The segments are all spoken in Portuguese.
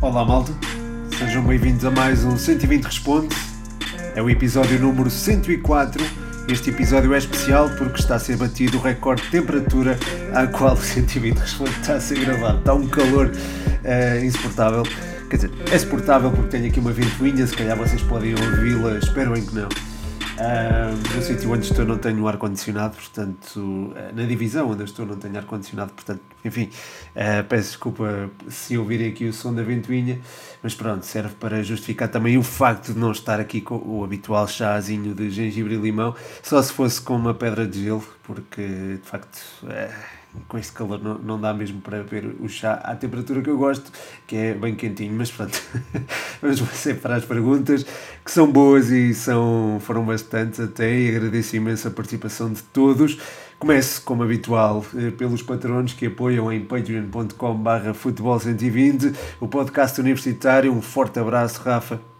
Olá malta, sejam bem-vindos a mais um 120 Responde. É o episódio número 104. Este episódio é especial porque está a ser batido o recorde de temperatura à qual o 120 Responde está a ser gravado. Está um calor uh, insuportável. Quer dizer, é suportável porque tenho aqui uma ventoinha, se calhar vocês podem ouvi-la, espero bem que não. Uh, no sítio onde estou não tenho ar-condicionado, portanto, uh, na divisão onde estou não tenho ar-condicionado, portanto, enfim, uh, peço desculpa se ouvirem aqui o som da ventoinha, mas pronto, serve para justificar também o facto de não estar aqui com o habitual chazinho de gengibre e limão, só se fosse com uma pedra de gelo, porque de facto com este calor não, não dá mesmo para beber o chá à temperatura que eu gosto, que é bem quentinho, mas pronto, vamos sempre para as perguntas, que são boas e são, foram bastantes até, e agradeço imenso a participação de todos. Começo, como habitual, eh, pelos patronos que apoiam em patreon.com barra futebol 120, o podcast universitário. Um forte abraço, Rafa.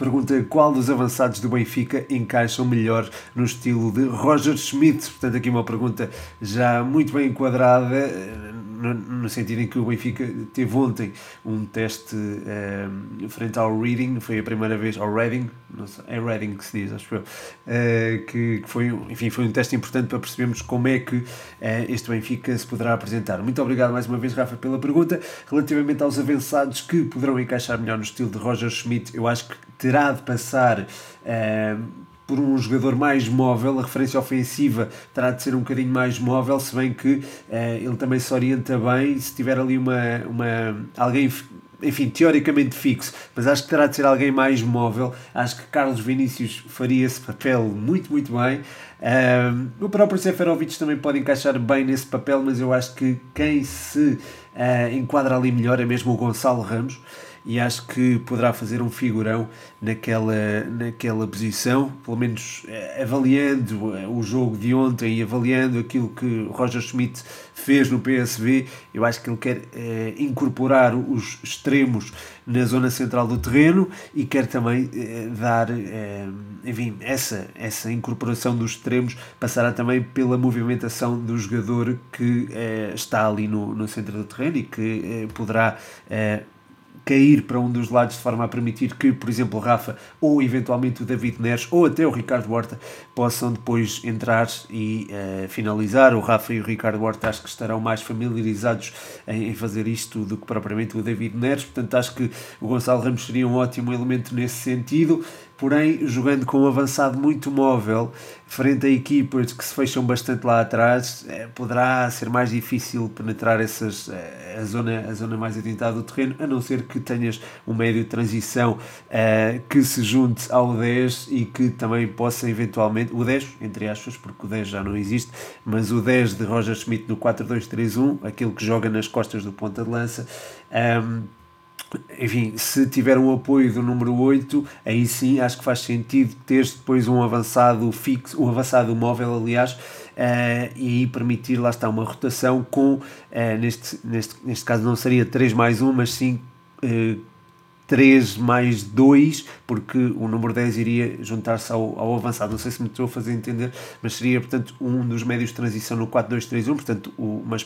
Pergunta qual dos avançados do Benfica encaixam melhor no estilo de Roger Schmidt. Portanto, aqui uma pergunta já muito bem enquadrada, eh, no, no sentido em que o Benfica teve ontem um teste um, eh, frente ao Reading, foi a primeira vez, ao Reading, não sei, é Reading que se diz, acho eu, uh, que, que, foi, enfim, foi um teste importante para percebermos como é que uh, este Benfica se poderá apresentar. Muito obrigado mais uma vez, Rafa, pela pergunta. Relativamente aos avançados que poderão encaixar melhor no estilo de Roger Schmidt, eu acho que terá de passar uh, por um jogador mais móvel, a referência ofensiva terá de ser um bocadinho mais móvel, se bem que uh, ele também se orienta bem se tiver ali uma, uma alguém enfim, teoricamente fixo, mas acho que terá de ser alguém mais móvel. Acho que Carlos Vinícius faria esse papel muito, muito bem. Um, o próprio Seferovic também pode encaixar bem nesse papel, mas eu acho que quem se uh, enquadra ali melhor é mesmo o Gonçalo Ramos e acho que poderá fazer um figurão naquela, naquela posição, pelo menos eh, avaliando eh, o jogo de ontem e avaliando aquilo que Roger Schmidt fez no PSV, eu acho que ele quer eh, incorporar os extremos na zona central do terreno e quer também eh, dar, eh, enfim, essa, essa incorporação dos extremos passará também pela movimentação do jogador que eh, está ali no, no centro do terreno e que poderá cair para um dos lados de forma a permitir que, por exemplo, Rafa ou eventualmente o David Neres ou até o Ricardo Horta possam depois entrar e uh, finalizar. O Rafa e o Ricardo Horta acho que estarão mais familiarizados em, em, fazer isto do que propriamente o David Neres, portanto acho que o Gonçalo Ramos seria um ótimo elemento nesse sentido porém jogando com um avançado muito móvel frente a equipas que se fecham bastante lá atrás, é, poderá ser mais difícil penetrar essas, é, a, zona, a zona mais adiantada do terreno, a não ser que tenhas um médio de transição é, que se junte ao 10 e que também possa eventualmente, o 10, entre aspas, porque o 10 já não existe, mas o 10 de Roger Schmidt no 4-2-3-1, aquele que joga nas costas do ponta de lança, um, enfim, se tiver um apoio do número 8, aí sim acho que faz sentido ter depois um avançado fixo, um avançado móvel, aliás, uh, e permitir, lá está, uma rotação com, uh, neste, neste, neste caso não seria 3 mais 1, mas sim uh, 3 mais 2, porque o número 10 iria juntar-se ao, ao avançado. Não sei se me estou a fazer entender, mas seria, portanto, um dos médios de transição no 4-2-3-1, portanto, uma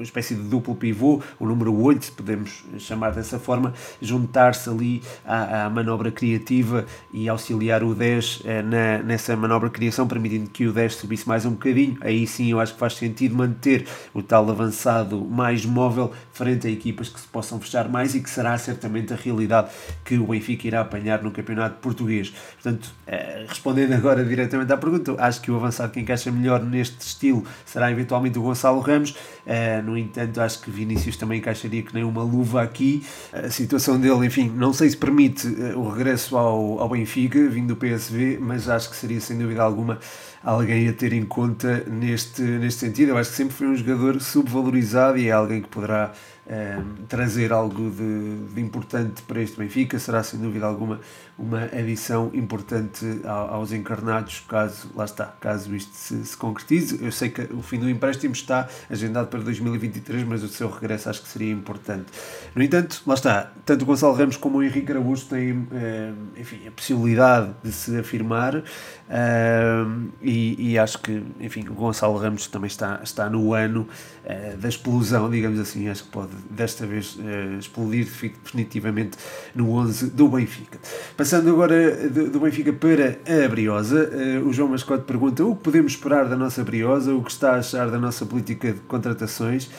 espécie de duplo pivô, o número 8, se podemos chamar dessa forma, juntar-se ali à, à, manobra criativa e auxiliar o 10 eh, na, nessa manobra de criação, permitindo que o 10 subisse mais um bocadinho. Aí sim eu acho que faz sentido manter o tal avançado mais móvel frente a equipas que se possam fechar mais e que será certamente a realidade que o Benfica irá apanhar no campeonato português. Portanto, eh, respondendo agora diretamente à pergunta, acho que o avançado que encaixa melhor neste estilo será eventualmente o Gonçalo Ramos. Eh, no entanto, acho que Vinícius também encaixaria que nem uma luva aqui. A situação dele, enfim, não sei se permite eh, o regresso ao, ao Benfica, vindo do PSV, mas acho que seria sem dúvida alguma alguém a ter em conta neste, neste sentido. Eu acho que sempre foi um jogador subvalorizado e é alguém que poderá ehm, trazer algo de, de, importante para este Benfica. Será sem dúvida alguma uma adição importante aos encarnados, caso lá está, caso isto se, se, concretize. Eu sei que o fim do empréstimo está agendado para 2023, mas o seu regresso acho que seria importante. No entanto, lá está, tanto o Gonçalo Ramos como o Henrique Araújo têm ehm, enfim, a possibilidade de se afirmar ehm, e, e, acho que enfim, o Gonçalo Ramos também está, está no ano uh, da explosão, digamos assim, acho que pode desta vez explodir definitivamente no 11 do Benfica. Passando agora do, Benfica para a Briosa, uh, o João Mascote pergunta o que podemos esperar da nossa Briosa, o que está a achar da nossa política de contratações.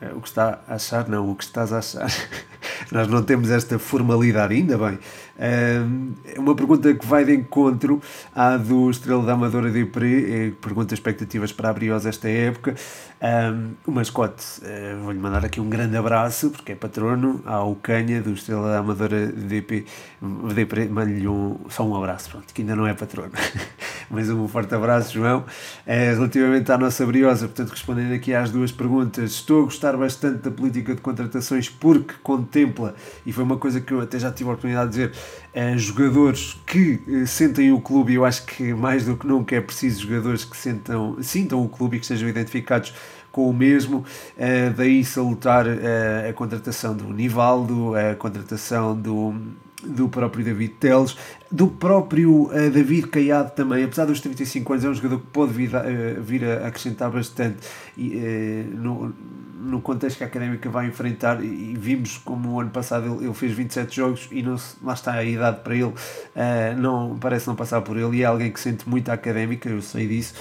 Eh, o que está a achar, não, o que estás a achar. Nós não temos esta formalidade, ainda bem. É uma pergunta que vai de encontro à do Estrela da Amadora de Ipre, pergunta expectativas para a Briosa esta época. o mascote, uh, vou-lhe mandar aqui um grande abraço, porque é patrono, ao Canha do Estrela da Amadora de Ipre, mando-lhe um, só um abraço, pronto, que ainda não é patrono. Mas um forte abraço, João. Uh, relativamente à nossa Briosa, portanto, respondendo aqui às duas perguntas, estou a gostar bastante da política de contratações porque e foi uma coisa que eu até já tive a oportunidade de dizer, uh, jogadores que uh, sentem o clube, e eu acho que mais do que nunca é preciso jogadores que sentam, sintam o clube e que sejam identificados com o mesmo, uh, daí salutar uh, a contratação do Nivaldo, a contratação do, do próprio David Teles, do próprio uh, David Caiado também, apesar dos 35 anos, é um jogador que pode vir, uh, vir a acrescentar bastante. E, uh, no, no contexto que a Académica vai enfrentar e, vimos como o ano passado ele, ele, fez 27 jogos e não lá está a idade para ele não, parece não passar por ele. E é alguém que sente muito a Académica, eu sei disso.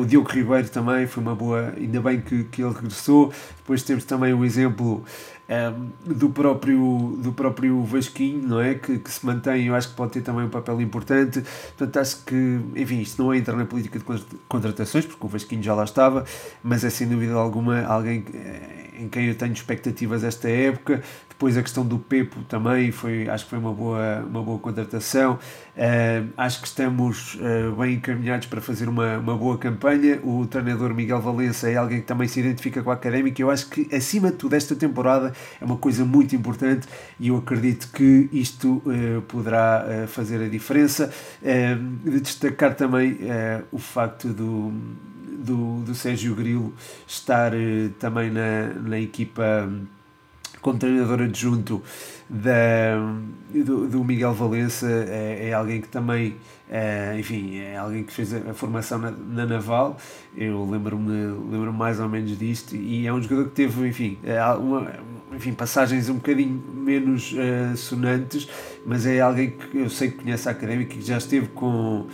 O Diogo Ribeiro também foi uma boa, ainda bem que, que ele regressou. Depois temos também o exemplo um, do, próprio, do próprio Vasquinho, não é? Que, que, se mantém, eu acho que pode ter também um papel importante. Portanto, acho que, enfim, isto não entra na política de contratações, porque o Vasquinho já lá estava, mas é sem dúvida alguma alguém eh, em quem eu tenho expectativas esta época. Depois a questão do Pepo também foi, acho que foi uma boa, uma boa contratação. Uh, acho que estamos uh, bem encaminhados para fazer uma, uma boa campanha. O treinador Miguel Valença é alguém que também se identifica com a académica. Eu acho que, acima de tudo, esta temporada é uma coisa muito importante e eu acredito que isto uh, poderá fazer a diferença. de destacar também o facto do do, do Sérgio Grilo estar também na, na equipa como treinador adjunto da, do, do Miguel Valença, é, é alguém que também, é, enfim, é alguém que fez a, a formação na, na, Naval, eu lembro-me lembro mais ou menos disto, e é um jogador que teve, enfim, é uma, enfim passagens um bocadinho menos uh, sonantes, mas é alguém que eu sei que conhece a académica, que já esteve com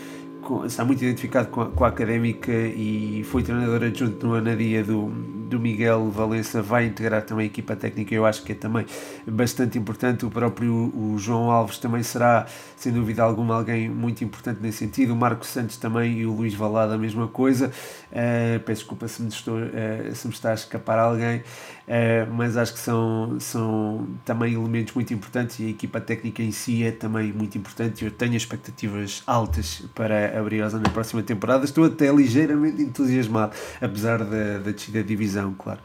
está muito identificado com a, com a, académica e foi treinador adjunto no Anadia do, do Miguel Valença, vai integrar também a equipa técnica, eu acho que é também bastante importante. O próprio o João Alves também será, sem dúvida alguma, alguém muito importante nesse sentido. O Marcos Santos também e o Luís Valada, a mesma coisa. Uh, peço desculpa se me, estou, uh, se me está a escapar alguém. Uh, mas acho que são, são também elementos muito importantes e a equipa técnica em si é também muito importante. Eu tenho expectativas altas para a Briosa na próxima temporada. Estou até ligeiramente entusiasmado, apesar da, da descida de divisão, claro.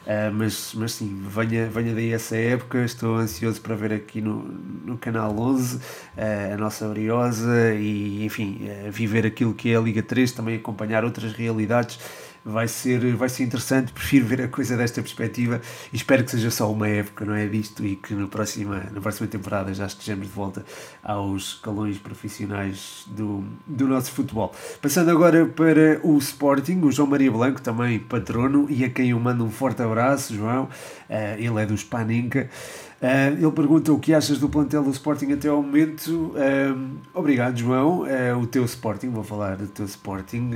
Uh, mas, mas sim, venha, venha daí essa época. Estou ansioso para ver aqui no, no canal 11 uh, a nossa Briosa e, enfim, uh, viver aquilo que é a Liga 3, também acompanhar outras realidades vai ser, vai ser interessante. Prefiro ver a coisa desta perspectiva e espero que seja só uma época, não é? Disto e que no próxima, na próxima temporada já estejamos de volta aos escalões profissionais do, do nosso futebol. Passando agora para o Sporting, o João Maria Blanco, também patrono, e a quem eu mando um forte abraço, João. Uh, ele é do Spaninca. Uh, ele pergunta o que achas do plantel do Sporting até ao momento. Uh, obrigado, João. Uh, o teu Sporting, vou falar do teu Sporting.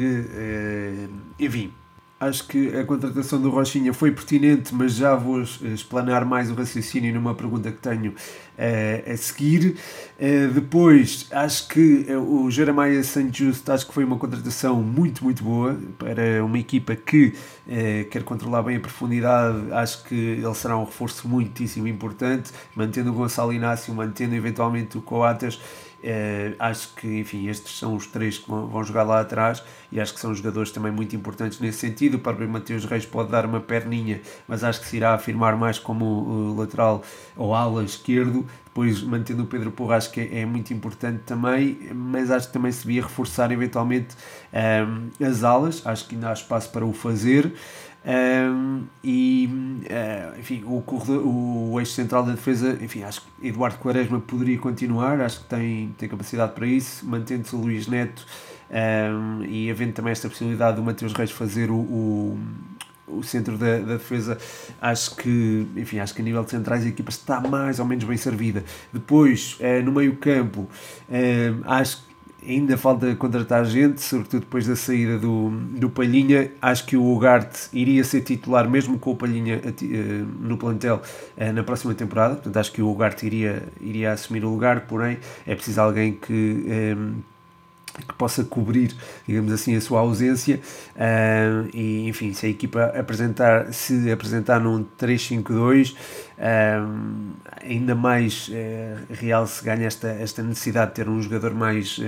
enfim, acho que a contratação do Rochinha foi pertinente, mas já vou explanar mais o raciocínio numa pergunta que tenho uh, a seguir. Uh, depois, acho que uh, o Jeremiah St. Just acho que foi uma contratação muito, muito boa para uma equipa que quer controlar bem a profundidade. Acho que ele será um reforço muitíssimo importante, mantendo o Gonçalo Inácio, mantendo eventualmente o Coates Uh, acho que, enfim, estes são os três que vão, jogar lá atrás e acho que são jogadores também muito importantes nesse sentido. O próprio Mateus Reis pode dar uma perninha, mas acho que se irá afirmar mais como uh, lateral ou ala esquerdo. Depois, mantendo o Pedro Porra, acho que é, é, muito importante também, mas acho que também se devia reforçar eventualmente um, eh, as alas. Acho que ainda há espaço para o fazer. Um, e uh, enfim, o, corredor, o eixo central da defesa, enfim, acho que Eduardo Quaresma poderia continuar, acho que tem, tem capacidade para isso, mantendo-se o Luís Neto um, e havendo também esta possibilidade do Mateus Reis fazer o, o, o centro da, da, defesa, acho que, enfim, acho que a nível de centrais a equipa está mais ou menos bem servida. Depois, eh, no meio campo, eh, acho que ainda falta contratar gente, sobretudo depois da saída do, do Palhinha. Acho que o Ugarte iria ser titular, mesmo com o Palhinha uh, no plantel, uh, na próxima temporada. Portanto, acho que o Ugarte iria, iria assumir o lugar, porém, é preciso alguém que. Que possa cobrir, digamos assim, a sua ausência. Uh, e enfim, se a equipa apresentar, se apresentar num 3-5-2 uh, ainda mais uh, real se ganha esta, esta necessidade de ter um jogador mais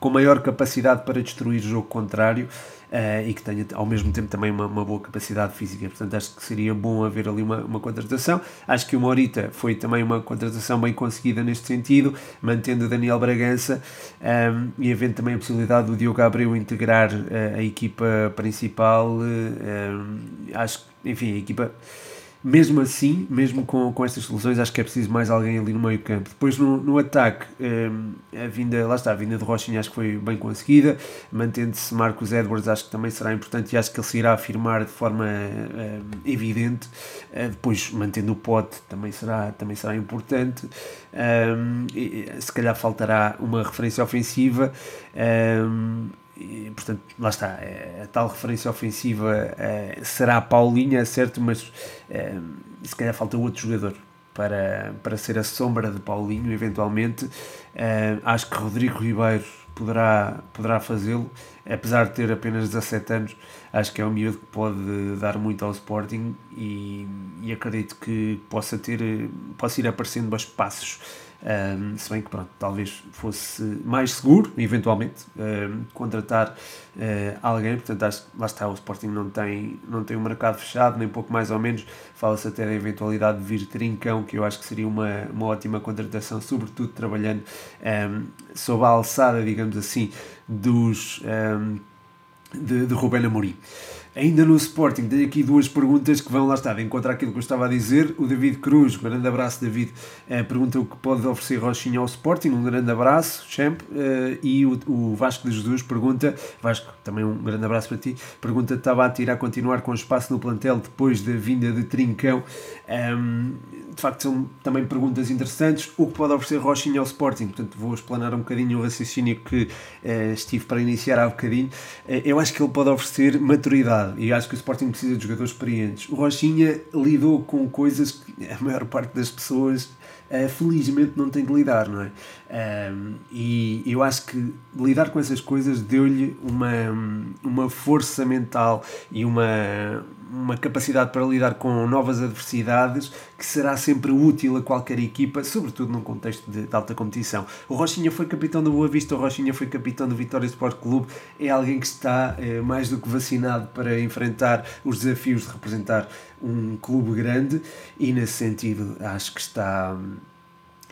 com maior capacidade para destruir o jogo contrário uh, e que tenha ao mesmo tempo também uma, uma, boa capacidade física. Portanto, acho que seria bom haver ali uma, uma contratação. Acho que o Morita foi também uma contratação bem conseguida neste sentido, mantendo Daniel Bragança um, ehm, e havendo também a possibilidade do Diogo Abreu integrar uh, a equipa principal. Uh, um, acho que, enfim, a equipa mesmo assim, mesmo com, com estas soluções, acho que é preciso mais alguém ali no meio campo. Depois no, no ataque, um, a vinda, lá está, a vinda de Rochinha acho que foi bem conseguida, mantendo-se Marcos Edwards acho que também será importante e acho que ele se irá afirmar de forma um, evidente, uh, depois mantendo o pote também será, também será importante, um, e, se calhar faltará uma referência ofensiva, um, portanto, lá está, é, a tal referência ofensiva é, será a Paulinha, certo, mas é, se calhar falta outro jogador para, para ser a sombra de Paulinho, eventualmente. Acho que Rodrigo Ribeiro poderá, poderá fazê-lo, apesar de ter apenas 17 anos, acho que é um miúdo que pode dar muito ao Sporting e, e acredito que possa, ter, possa ir aparecendo aos passos um, se bem que pronto, talvez fosse mais seguro, eventualmente, um, contratar uh, alguém, portanto acho lá está, o Sporting não tem, não tem um mercado fechado, nem pouco mais ou menos, fala-se até da eventualidade de vir Trincão, que eu acho que seria uma, uma ótima contratação, sobretudo trabalhando um, sob a alçada, digamos assim, dos de, de Rubén Amorim. Ainda no Sporting, tenho aqui duas perguntas que vão lá estar, encontrar aquilo que eu estava a dizer. O David Cruz, grande abraço, David, eh, pergunta o que pode oferecer Rochinha ao Sporting. Um grande abraço, Champ. Eh, e o, Vasco de Jesus pergunta, Vasco, também um grande abraço para ti, pergunta: estava tirar continuar com espaço no plantel depois da vinda de Trincão? Um, de facto, são também perguntas interessantes. O que pode oferecer Rochinha ao Sporting? Portanto, vou explanar um bocadinho o raciocínio que uh, estive para iniciar há bocadinho. Uh, eu acho que ele pode oferecer maturidade e acho que o Sporting precisa de jogadores experientes. O Rochinha lidou com coisas que a maior parte das pessoas uh, felizmente não tem de lidar, não é? Um, e eu acho que lidar com essas coisas deu-lhe uma, uma força mental e uma, uma capacidade para lidar com novas adversidades que será sempre útil a qualquer equipa, sobretudo num contexto de, de, alta competição. O Rochinha foi capitão do Boa Vista, o Rochinha foi capitão do Vitória Sport Clube, é alguém que está é, mais do que vacinado para enfrentar os desafios de representar um clube grande e nesse sentido acho que está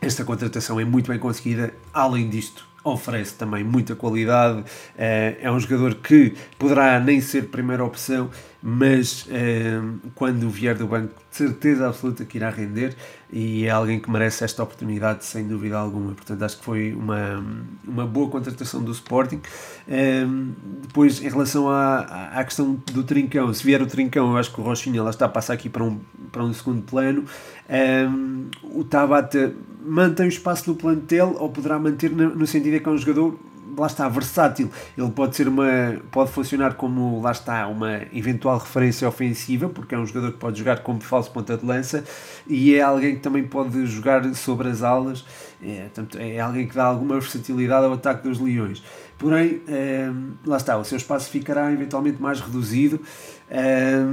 esta contratação é muito bem conseguida. Além disto, oferece também muita qualidade. Eh, é um jogador que poderá nem ser primeira opção, mas eh, quando vier do banco, de certeza absoluta que irá render e é alguém que merece esta oportunidade sem dúvida alguma. Portanto, acho que foi uma, uma boa contratação do Sporting. Eh, depois, em relação à, à questão do Trincão, se vier o Trincão, eu acho que o Rochinha lá está a passar aqui para um, para um segundo plano. o Tabata mantém o espaço no plantel ou poderá manter no sentido de que é um jogador lá está, versátil. Ele pode ser uma. pode funcionar como lá está, uma eventual referência ofensiva, porque é um jogador que pode jogar como falso ponta de lança e é alguém que também pode jogar sobre as alas, é, portanto, é alguém que dá alguma versatilidade ao ataque dos Leões. Porém, é, lá está, o seu espaço ficará eventualmente mais reduzido. É,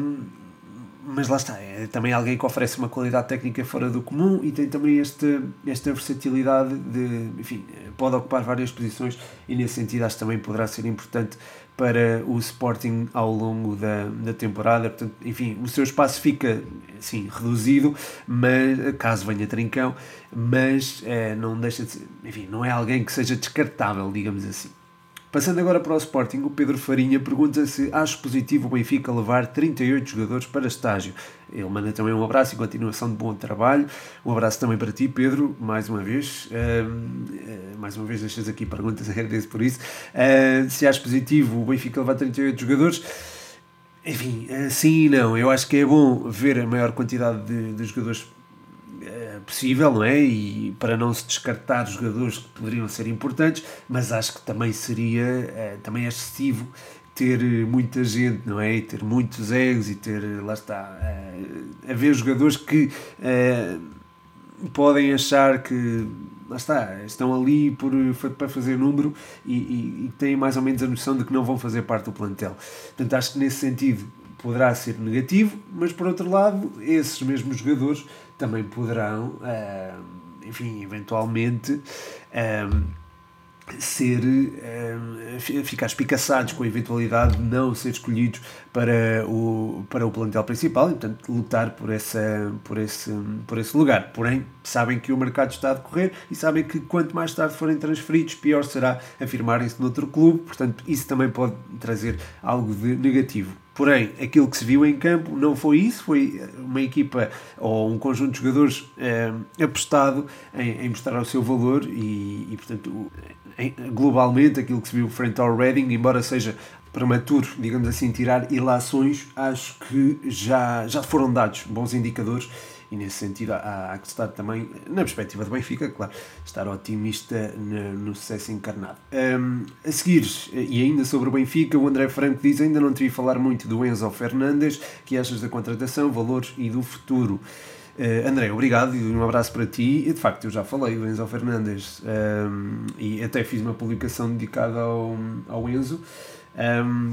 mas lá está, é também alguém que oferece uma qualidade técnica fora do comum e tem também este, esta versatilidade de, enfim, pode ocupar várias posições e nesse sentido acho que também poderá ser importante para o Sporting ao longo da, da temporada, portanto, enfim, o seu espaço fica, sim, reduzido, mas, caso venha Trincão, mas é, não deixa de ser, enfim, não é alguém que seja descartável, digamos assim. Passando agora para o Sporting, o Pedro Farinha pergunta se acho positivo o Benfica levar 38 jogadores para estágio. Ele manda também um abraço e continuação de bom trabalho. Um abraço também para ti, Pedro, mais uma vez. Uh, mais uma vez deixas aqui perguntas, agradeço por isso. Se acho positivo o Benfica levar 38 jogadores, enfim, sim e não. Eu acho que é bom ver a maior quantidade de, de jogadores possível, não é? E para não se descartar jogadores que poderiam ser importantes, mas acho que também seria também é excessivo ter muita gente, não é? E ter muitos egos e ter, lá está, uh, haver jogadores que podem achar que, lá está, estão ali por, para fazer número e, e, e, têm mais ou menos a noção de que não vão fazer parte do plantel. Portanto, acho que nesse sentido poderá ser negativo, mas por outro lado, esses mesmos jogadores também poderão, uh, enfim, eventualmente ser uh, ficar espicaçados com a eventualidade de não ser escolhidos para o, para o plantel principal e portanto lutar por, essa, por, esse, por esse lugar. Porém, sabem que o mercado está a decorrer e sabem que quanto mais tarde forem transferidos, pior será afirmarem-se noutro clube, portanto isso também pode trazer algo de negativo. Porém, aquilo que se viu em campo não foi isso, foi uma equipa ou um conjunto de jogadores eh, apostado em, em, mostrar o seu valor e, e portanto, em, globalmente, aquilo que se viu frente ao Reading, embora seja prematuro, digamos assim, tirar ilações, acho que já, já foram dados bons indicadores e nesse sentido há, há que estar também, na perspectiva do Benfica, claro, estar otimista no, no sucesso encarnado. Um, a seguir, e ainda sobre o Benfica, o André Franco diz, ainda não te vi falar muito do Enzo Fernandes, que achas da contratação, valores e do futuro. Uh, André, obrigado e um abraço para ti. E de facto, eu já falei do Enzo Fernandes um, e até fiz uma publicação dedicada ao, ao Enzo. Um,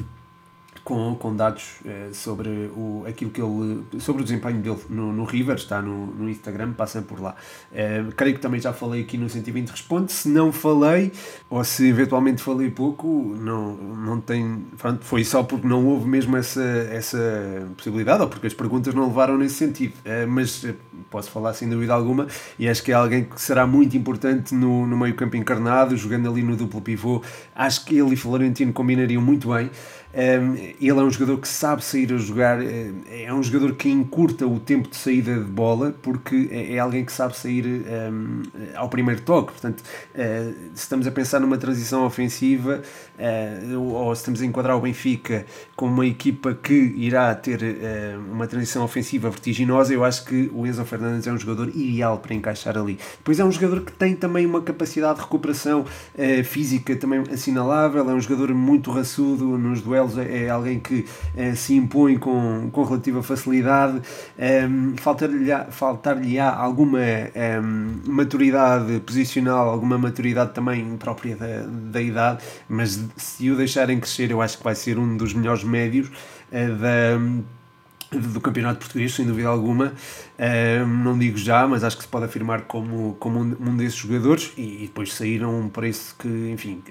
com, com dados eh, sobre, o, aquilo que ele, sobre o desempenho dele no, no River, está no, no Instagram, passem por lá. Eh, creio que também já falei aqui no 120 Responde, se não falei, ou se eventualmente falei pouco, não, não tem, pronto, foi só porque não houve mesmo essa, essa possibilidade, ou porque as perguntas não levaram nesse sentido, eh, mas posso falar sem dúvida alguma, e acho que é alguém que será muito importante no, no meio campo encarnado, jogando ali no duplo pivô, acho que ele e Florentino combinariam muito bem, um, ele é um jogador que sabe sair a jogar, eh, é um jogador que encurta o tempo de saída de bola porque é, é alguém que sabe sair um, ao primeiro toque. Portanto, uh, se estamos a pensar numa transição ofensiva ou se estamos a enquadrar o Benfica como uma equipa que irá ter uma transição ofensiva vertiginosa, eu acho que o Enzo Fernandes é um jogador ideal para encaixar ali. Depois é um jogador que tem também uma capacidade de recuperação física também assinalável, é um jogador muito raçudo nos duelos duelos é, é alguém que é, se impõe com, com relativa facilidade, um, faltar-lhe faltar alguma um, maturidade posicional, alguma maturidade também própria da, da idade, mas se o deixarem crescer, eu acho que vai ser um dos melhores médios uh, da do campeonato português, sem dúvida alguma. Não digo já, mas acho que se pode afirmar como, como um, desses jogadores. E, depois saíram um preço que, enfim,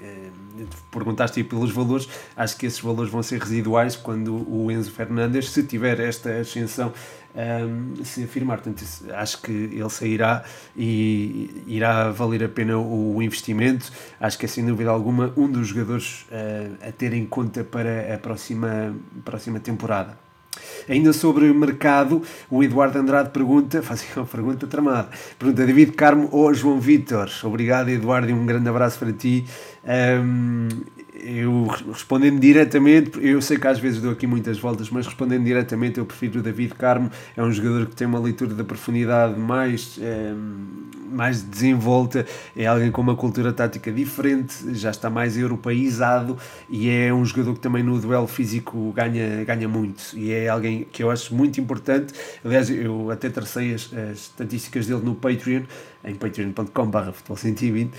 perguntaste aí pelos valores. Acho que esses valores vão ser residuais quando o Enzo Fernandes, se tiver esta ascensão, se afirmar. Portanto, acho que ele sairá e irá valer a pena o investimento. Acho que é sem dúvida alguma um dos jogadores a ter em conta para a próxima, próxima temporada. Ainda sobre mercado, o Eduardo Andrade pergunta, faz uma pergunta tramada, pergunta David Carmo ou João Vitor. Obrigado Eduardo e um grande abraço para ti. Um, eu respondendo diretamente, eu sei que às vezes dou aqui muitas voltas, mas respondendo diretamente, eu prefiro o David Carmo. É um jogador que tem uma leitura da profundidade mais, é, mais desenvolta, é alguém com uma cultura tática diferente, já está mais europeizado e é um jogador que também no duelo físico ganha, ganha muito. E é alguém que eu acho muito importante. Aliás, eu até tracei as, as estatísticas dele no Patreon em patreon.com.br futebol 120 uh,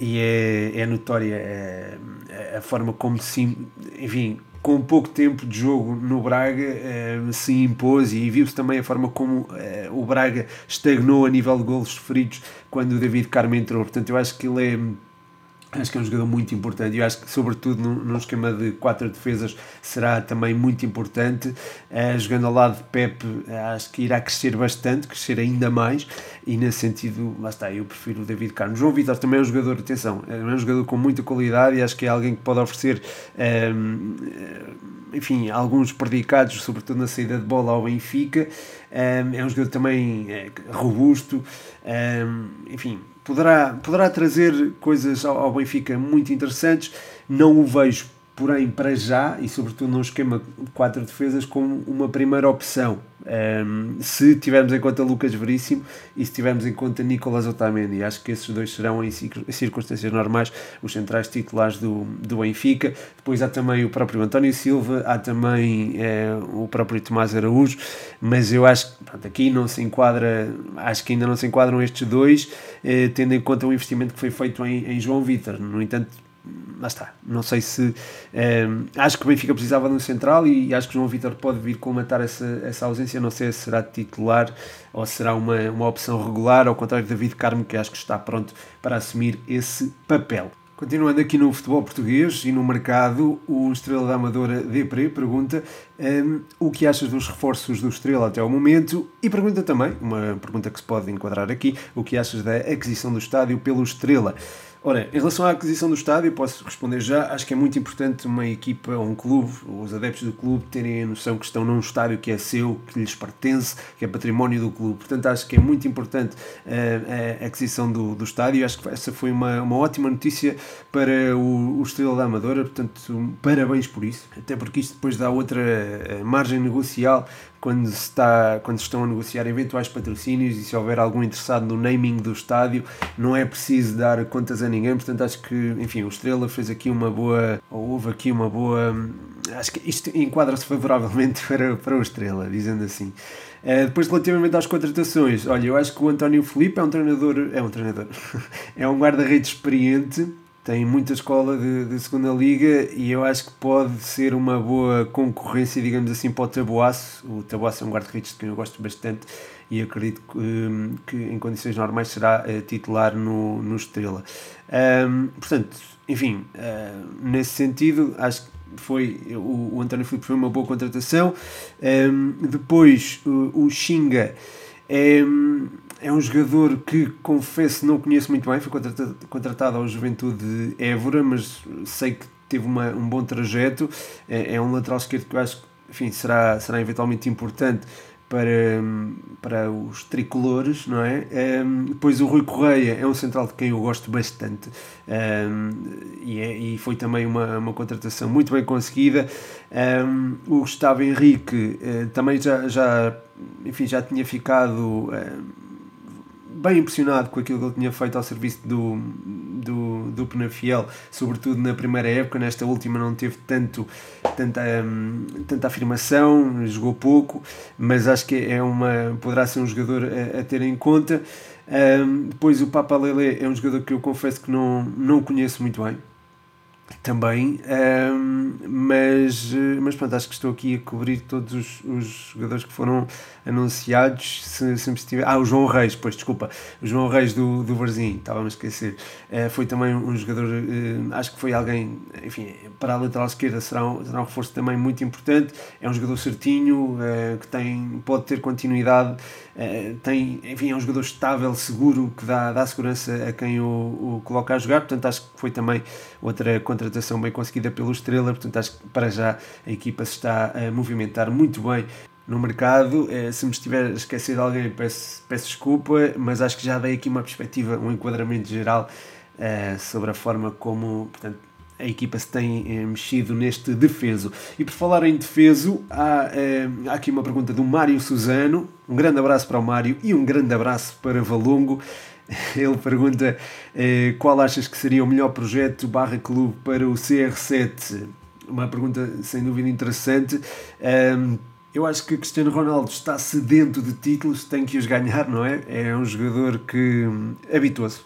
e é, é notória uh, a forma como se, enfim, com pouco tempo de jogo no Braga uh, se impôs e viu-se também a forma como uh, o Braga estagnou a nível de golos sofridos quando o David Carmo entrou. Portanto, eu acho que ele é Acho que é um jogador muito importante e acho que, sobretudo, num, esquema de quatro defesas, será também muito importante. Uh, jogando ao lado de Pep, acho que irá crescer bastante, crescer ainda mais. E nesse sentido, lá está, eu prefiro o David Carlos. João Vitor também é um jogador, atenção, é um jogador com muita qualidade e acho que é alguém que pode oferecer. Um, enfim, alguns predicados, sobretudo na saída de bola ao Benfica. Um, é um jogador também é, robusto, um, enfim, poderá, poderá trazer coisas ao, ao Benfica muito interessantes. Não o vejo porém para já, e sobretudo num esquema de quatro defesas, como uma primeira opção. Um, se tivermos em conta Lucas Veríssimo e se tivermos em conta Nicolas Otamendi, acho que esses dois serão em circunstâncias normais os centrais titulares do, do Benfica. Depois há também o próprio António Silva, há também é, o próprio Tomás Araújo, mas eu acho que aqui não se enquadra, acho que ainda não se enquadram estes dois, eh, tendo em conta o investimento que foi feito em, em João Vitor. No entanto, lá está. Não sei se. Um, ehm, acho que o Benfica precisava de um central e acho que o João Vitor pode vir colmatar essa, essa ausência. Não sei se será titular ou será uma, uma opção regular, ao contrário de David Carmo, que acho que está pronto para assumir esse papel. Continuando aqui no futebol português e no mercado, o Estrela da Amadora Depre pergunta um, ehm, o que achas dos reforços do Estrela até ao momento e pergunta também, uma pergunta que se pode enquadrar aqui, o que achas da aquisição do estádio pelo Estrela. Ora, em relação à aquisição do estádio, posso responder já. Acho que é muito importante uma equipa um clube, os adeptos do clube, terem a noção que estão num estádio que é seu, que lhes pertence, que é património do clube. Portanto, acho que é muito importante uh, a aquisição do, do estádio. Acho que essa foi uma, uma ótima notícia para o, o Estrela da Amadora. Portanto, parabéns por isso. Até porque isto depois dá outra eh, margem negocial quando, se está, quando se estão a negociar eventuais patrocínios e se houver algum interessado no naming do estádio, não é preciso dar contas a ninguém, portanto acho que, enfim, o Estrela fez aqui uma boa, ou houve aqui uma boa, acho que isto enquadra-se favoravelmente para, para o Estrela, dizendo assim. Uh, depois, relativamente às contratações, olha, eu acho que o António Felipe é um treinador, é um treinador, é um guarda-redes experiente, tem muita escola de, de, segunda liga e eu acho que pode ser uma boa concorrência, digamos assim, para o Taboaço. O Taboaço é um guarda-redes de quem eu gosto bastante e acredito que, hum, que em condições normais será uh, titular no, no Estrela. Um, portanto, enfim, uh, nesse sentido, acho que foi o, o António Filipe foi uma boa contratação. Um, depois, o, o Xinga. Um, é um jogador que, confesso, não conheço muito bem. Foi contratado, contratado ao Juventude de Évora, mas sei que teve uma, um bom trajeto. É, é um lateral esquerdo que eu acho que enfim, será, será eventualmente importante para, para os tricolores, não é? Um, depois o Rui Correia é um central de quem eu gosto bastante um, e, é, e foi também uma, uma contratação muito bem conseguida. Um, o Gustavo Henrique uh, também já, já, enfim, já tinha ficado bem impressionado com aquilo que ele tinha feito ao serviço do, do, do Penafiel, sobretudo na primeira época, nesta última não teve tanto, tanta, hum, tanta afirmação, jogou pouco, mas acho que é uma, poderá ser um jogador a, a ter em conta. Um, depois o Papa Lele é um jogador que eu confesso que não, não conheço muito bem, também, um, mas, mas pronto, acho que estou aqui a cobrir todos os, os jogadores que foram anunciados. Se, se estiver... Ah, o João Reis, pois desculpa, o João Reis do, do Varzim, estava a esquecer. Uh, foi também um jogador, uh, acho que foi alguém, enfim, para a lateral esquerda será um, será um reforço também muito importante. É um jogador certinho, uh, que tem, pode ter continuidade, tem, enfim, é um jogador estável, seguro, que dá, dá segurança a quem o, o coloca a jogar. Portanto, acho que foi também outra contratação bem conseguida pelo Estrela. Portanto, acho que para já a equipa se está a movimentar muito bem no mercado. Eh, se me estiver a esquecer de alguém, peço, peço desculpa, mas acho que já dei aqui uma perspectiva, um enquadramento geral uh, sobre a forma como portanto, a equipa se tem uh, mexido neste defeso. E por falar em defeso, há, há aqui uma pergunta do Mário Suzano. Um grande abraço para o Mário e um grande abraço para Valongo. Ele pergunta qual achas que seria o melhor projeto barra clube para o CR7? Uma pergunta sem dúvida interessante. Um, eu acho que Cristiano Ronaldo está sedento de títulos, tem que os ganhar, não é? É um jogador que hum, habituou-se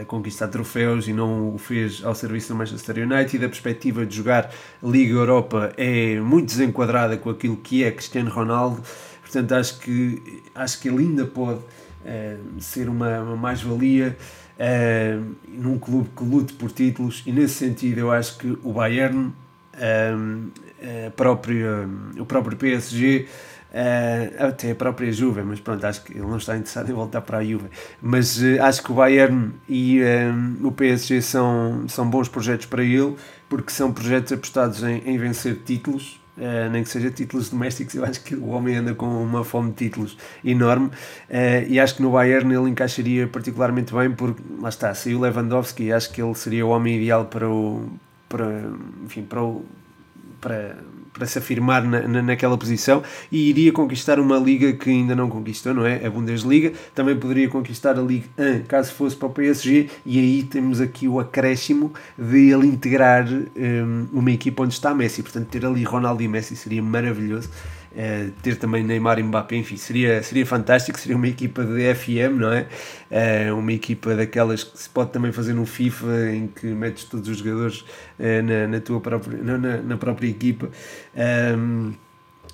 a conquistar troféus e não o fez ao serviço do Manchester United. A perspectiva de jogar Liga Europa é muito desenquadrada com aquilo que é Cristiano Ronaldo, portanto acho que, acho que ele ainda pode uh, ser uma, uma mais-valia. Uh, num clube que lute por títulos e nesse sentido eu acho que o Bayern a própria, o próprio PSG, até a própria Juve, mas pronto, acho que ele não está interessado em voltar para a Juve. Mas acho que o Bayern e o PSG são, são bons projetos para ele, porque são projetos apostados em, em vencer títulos. Uh, nem que seja títulos domésticos, eu acho que o homem anda com uma fome de títulos enorme. Uh, e acho que no Bayern ele encaixaria particularmente bem porque, lá está, saiu Lewandowski e acho que ele seria o homem ideal para o, para, enfim, para, o, para, para se afirmar na, na, naquela posição e iria conquistar uma liga que ainda não conquistou, não é? A Bundesliga. Também poderia conquistar a Liga 1 caso fosse para o PSG e aí temos aqui o acréscimo de ele integrar um, uma equipa onde está Messi. Portanto, ter ali Ronaldo e Messi seria maravilhoso. Uh, ter também Neymar e Mbappé, enfim, seria, seria fantástico, seria uma equipa de FM, não é? Uh, uma equipa daquelas que se pode também fazer no FIFA, em que metes todos os jogadores uh, na, na, tua própria, na, na própria equipa.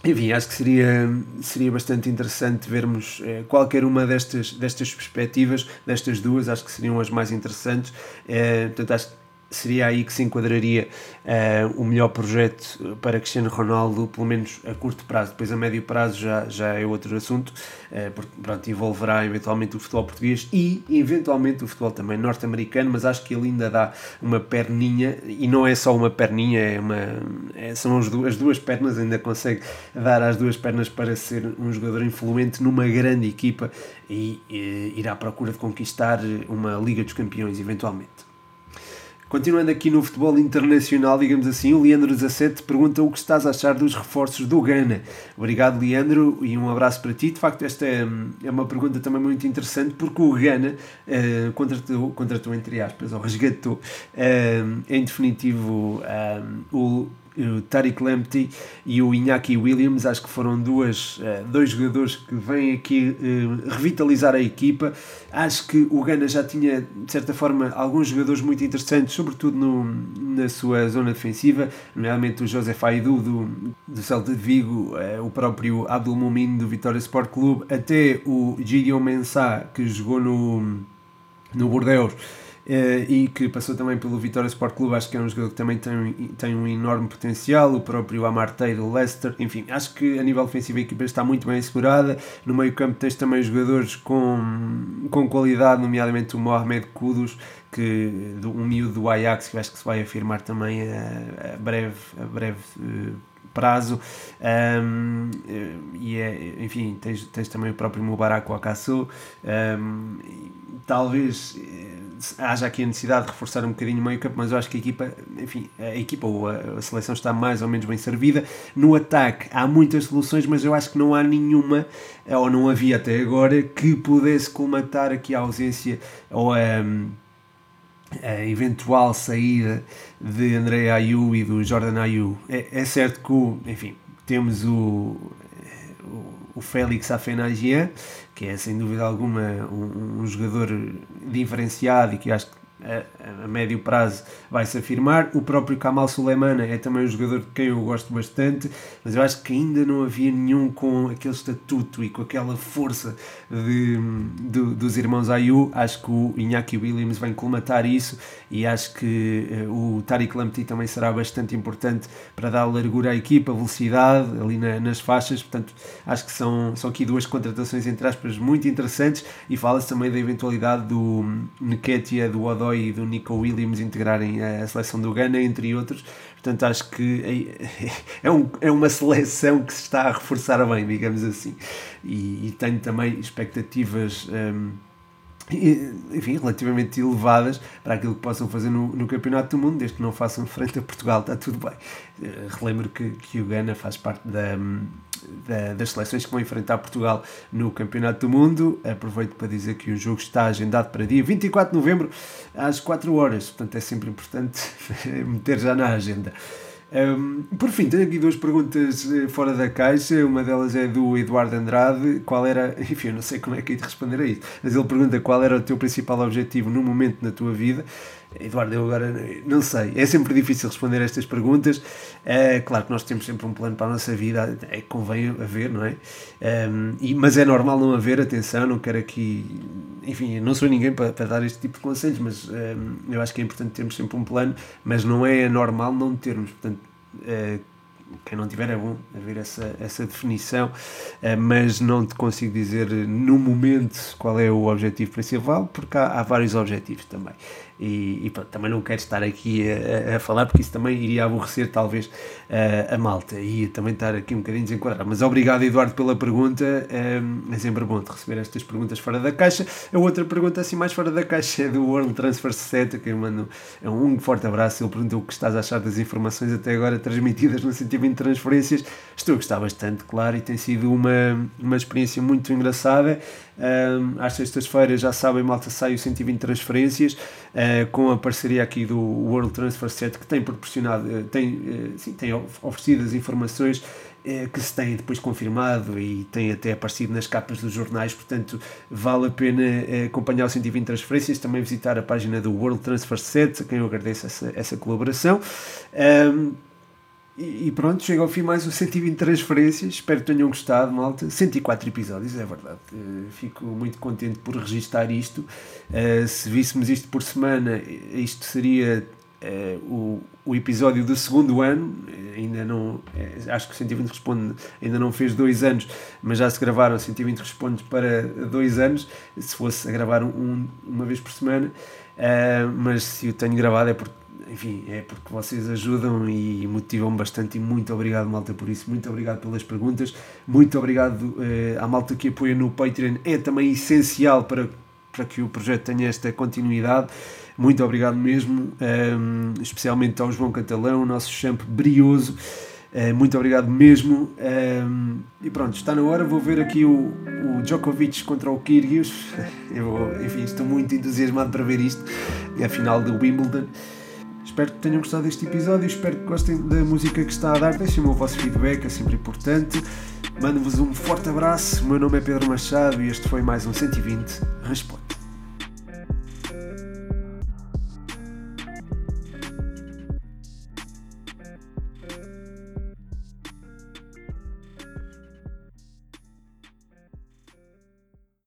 Enfim, acho que seria, seria bastante interessante vermos eh, qualquer uma destas, destas perspectivas, destas duas, acho que seriam as mais interessantes. Eh, portanto, acho que seria aí que se enquadraria uh, o melhor projeto para Cristiano Ronaldo, pelo menos a curto prazo. Depois a médio prazo já, já é outro assunto, uh, porque pronto, envolverá eventualmente o futebol português e eventualmente o futebol também norte-americano, mas acho que ele ainda dá uma perninha, e não é só uma perninha, é uma, é, são as duas, as duas pernas, ainda consegue dar as duas pernas para ser um jogador influente numa grande equipa e, e ir à procura de conquistar uma Liga dos Campeões eventualmente. Continuando aqui no futebol internacional, digamos assim, o Leandro 17 pergunta o que estás a achar dos reforços do Ghana. Obrigado, Leandro, e um abraço para ti. De facto, esta é, é uma pergunta também muito interessante, porque o Ghana uh, contratou, contratou, entre aspas, ou resgatou, uh, em definitivo, uh, o o Tariq Lamptey e o Iñaki Williams, acho que foram duas, eh, dois jogadores que vêm aqui eh, revitalizar a equipa. Acho que o Gana já tinha, de certa forma, alguns jogadores muito interessantes, sobretudo no, na sua zona defensiva, nomeadamente o José Faidu do, do Celta de Vigo, eh, o próprio Abdul Mumin do Vitória Sport Clube, até o Gideon Mensah, que jogou no, no Bordeaux e que passou também pelo Vitória Sport Clube, acho que é um jogador que também tem, tem um enorme potencial, o próprio Amartey do Leicester, enfim, acho que a nível ofensivo a equipa está muito bem assegurada, no meio campo tens também jogadores com, com qualidade, nomeadamente o Mohamed Kudus, que, um miúdo do Ajax, que acho que se vai afirmar também a, a breve, a breve uh, prazo um, e é, enfim, tens, tens também o próprio Mubarak Wakasu um, talvez eh, haja aqui a necessidade de reforçar um bocadinho o meio campo, mas eu acho que a equipa, enfim, a equipa ou a, seleção está mais ou menos bem servida. No ataque há muitas soluções, mas eu acho que não há nenhuma, ou não havia até agora, que pudesse colmatar aqui a ausência ou a a eventual saída de André Ayu e do Jordan Ayu. É, é certo que, o, enfim, temos o, o, Félix Afenagian, que é sem dúvida alguma um, um jogador diferenciado e que acho que a, médio prazo vai se afirmar. O próprio Kamal Suleimana é também um jogador de quem eu gosto bastante, mas eu acho que ainda não havia nenhum com aquele estatuto e com aquela força de, de dos irmãos Ayu. Acho que o Iñaki Williams vai colmatar isso e acho que uh, o Tariq Lamptey também será bastante importante para dar largura à equipa, velocidade ali na, nas faixas. Portanto, acho que são, são aqui duas contratações entre aspas muito interessantes e fala-se também da eventualidade do Nketia, do Odoi e do Nico Williams integrarem a seleção do Ghana, entre outros. Portanto, acho que é, é, um, é uma seleção que se está a reforçar bem, digamos assim. E, e tenho também expectativas. Um, enfim, relativamente elevadas para aquilo que possam fazer no, no Campeonato do Mundo, desde que não façam frente a Portugal, está tudo bem. Uh, relembro que, que o Ghana faz parte da, da, das seleções que vão enfrentar Portugal no Campeonato do Mundo. Aproveito para dizer que o jogo está agendado para dia 24 de novembro às 4 horas, portanto é sempre importante meter já na agenda. Um, por fim, tenho aqui duas perguntas eh, fora da caixa. Uma delas é do Eduardo Andrade. Qual era, enfim, eu não sei como é que é de responder a isso, mas ele pergunta qual era o teu principal objetivo no momento na tua vida. Eduardo, eu agora não sei, é sempre difícil responder estas perguntas. É claro que nós temos sempre um plano para a nossa vida, é que convém haver, não é? Um, e, mas é normal não haver, atenção, não quero aqui. Enfim, não sou ninguém para, para dar este tipo de conselhos, mas um, eu acho que é importante termos sempre um plano, mas não é normal não termos. Portanto, uh, quem não tiver é bom haver essa, essa definição, uh, mas não te consigo dizer no momento qual é o objetivo principal, porque há, há vários objetivos também. E, e também não quero estar aqui a, a, falar porque isso também iria aborrecer talvez a, a malta e também estar aqui um bocadinho desenquadrado. Mas obrigado Eduardo pela pergunta, é sempre bom de receber estas perguntas fora da caixa. A outra pergunta assim mais fora da caixa é do World Transfer Set, que eu mando um forte abraço, ele perguntou o que estás a achar das informações até agora transmitidas no 120 transferências. Estou a gostar bastante, claro, e tem sido uma, uma experiência muito engraçada. Um, às sextas-feiras, já sabem, malta, sai o 120 transferências uh, com a parceria aqui do World Transfer Set que tem proporcionado, uh, tem, uh, sim, tem oferecido as informações que se têm depois confirmado e tem até aparecido nas capas dos jornais, portanto vale a pena acompanhar o 120 transferências, também visitar a página do World Transfer Set, a quem eu agradeço essa, essa colaboração. Um, e, pronto, chega ao fim mais um 120 transferências. Espero que tenham gostado, malta. 104 episódios, é verdade. Uh, fico muito contente por registar isto. Uh, se víssemos isto por semana, isto seria o, o episódio do segundo ano. ainda não. acho que o 120 Responde ainda não fez dois anos, mas já se gravaram 120 Respondes para dois anos. Se fosse a gravar um, uma vez por semana. mas se o tenho gravado é porque enfim, é porque vocês ajudam e motivam bastante e muito obrigado malta por isso, muito obrigado pelas perguntas, muito obrigado eh, à malta que apoia no Patreon, é também essencial para, para que o projeto tenha esta continuidade, muito obrigado mesmo, um, ehm, especialmente ao João Catalão, o nosso champ brioso, uh, muito obrigado mesmo, um, ehm, e pronto, está na hora, vou ver aqui o, o Djokovic contra o Kyrgios, eu enfim, estou muito entusiasmado para ver isto, é a final do Wimbledon, Espero que tenham gostado deste episódio, espero que gostem da música que está a dar. Deixem-me o vosso feedback, é sempre importante. Mando-vos um forte abraço. O meu nome é Pedro Machado e este foi mais um 120 Responde.